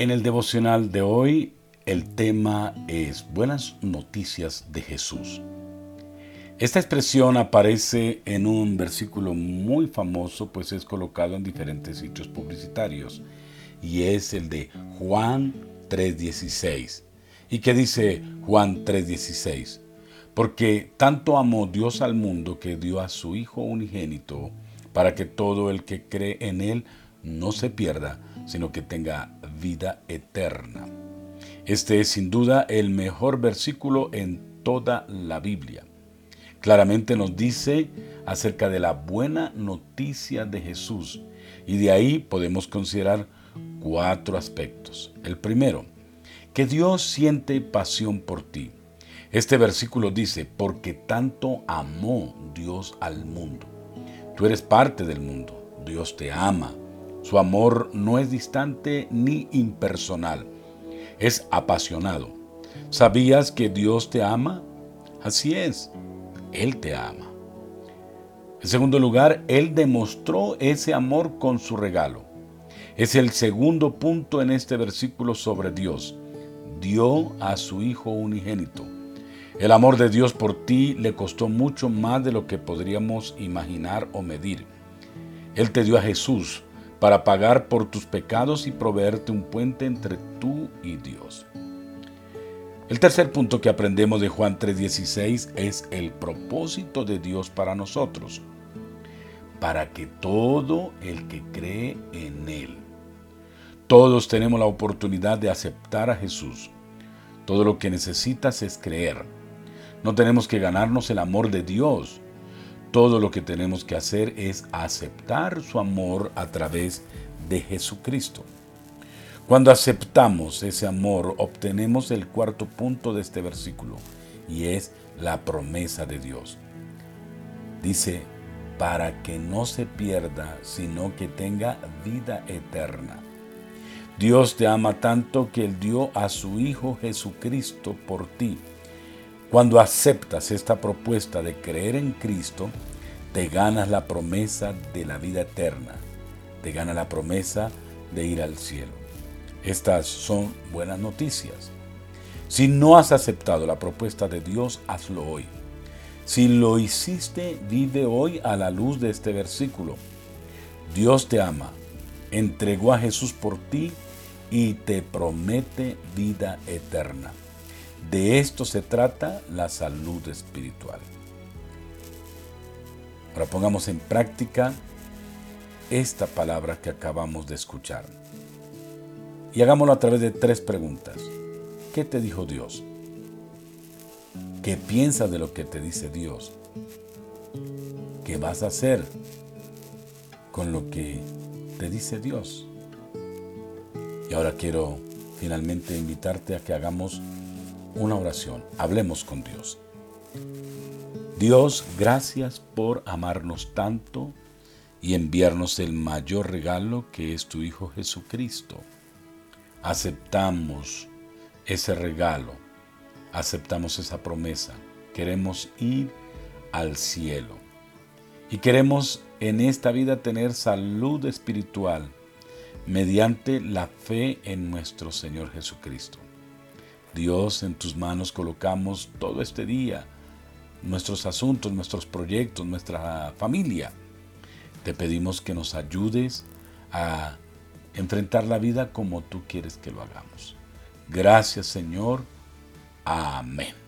En el devocional de hoy el tema es Buenas noticias de Jesús. Esta expresión aparece en un versículo muy famoso, pues es colocado en diferentes sitios publicitarios, y es el de Juan 3.16. ¿Y qué dice Juan 3.16? Porque tanto amó Dios al mundo que dio a su Hijo unigénito, para que todo el que cree en Él no se pierda, sino que tenga vida eterna. Este es sin duda el mejor versículo en toda la Biblia. Claramente nos dice acerca de la buena noticia de Jesús y de ahí podemos considerar cuatro aspectos. El primero, que Dios siente pasión por ti. Este versículo dice, porque tanto amó Dios al mundo. Tú eres parte del mundo, Dios te ama, su amor no es distante ni impersonal, es apasionado. ¿Sabías que Dios te ama? Así es, Él te ama. En segundo lugar, Él demostró ese amor con su regalo. Es el segundo punto en este versículo sobre Dios. Dio a su Hijo unigénito. El amor de Dios por ti le costó mucho más de lo que podríamos imaginar o medir. Él te dio a Jesús, para pagar por tus pecados y proveerte un puente entre tú y Dios. El tercer punto que aprendemos de Juan 3:16 es el propósito de Dios para nosotros, para que todo el que cree en Él. Todos tenemos la oportunidad de aceptar a Jesús. Todo lo que necesitas es creer. No tenemos que ganarnos el amor de Dios, todo lo que tenemos que hacer es aceptar su amor a través de Jesucristo. Cuando aceptamos ese amor, obtenemos el cuarto punto de este versículo, y es la promesa de Dios. Dice, para que no se pierda, sino que tenga vida eterna. Dios te ama tanto que Él dio a su Hijo Jesucristo por ti cuando aceptas esta propuesta de creer en Cristo, te ganas la promesa de la vida eterna, te ganas la promesa de ir al cielo. Estas son buenas noticias. Si no has aceptado la propuesta de Dios, hazlo hoy. Si lo hiciste, vive hoy a la luz de este versículo. Dios te ama, entregó a Jesús por ti y te promete vida eterna. De esto se trata la salud espiritual. Ahora pongamos en práctica esta palabra que acabamos de escuchar. Y hagámoslo a través de tres preguntas. ¿Qué te dijo Dios? ¿Qué piensas de lo que te dice Dios? ¿Qué vas a hacer con lo que te dice Dios? Y ahora quiero finalmente invitarte a que hagamos una oración. Hablemos con Dios. Dios, gracias por amarnos tanto y enviarnos el mayor regalo que es tu Hijo Jesucristo. Aceptamos ese regalo, aceptamos esa promesa. Queremos ir al cielo y queremos en esta vida tener salud espiritual mediante la fe en nuestro Señor Jesucristo. Dios, en tus manos colocamos todo este día, nuestros asuntos, nuestros proyectos, nuestra familia. Te pedimos que nos ayudes a enfrentar la vida como tú quieres que lo hagamos. Gracias Señor. Amén.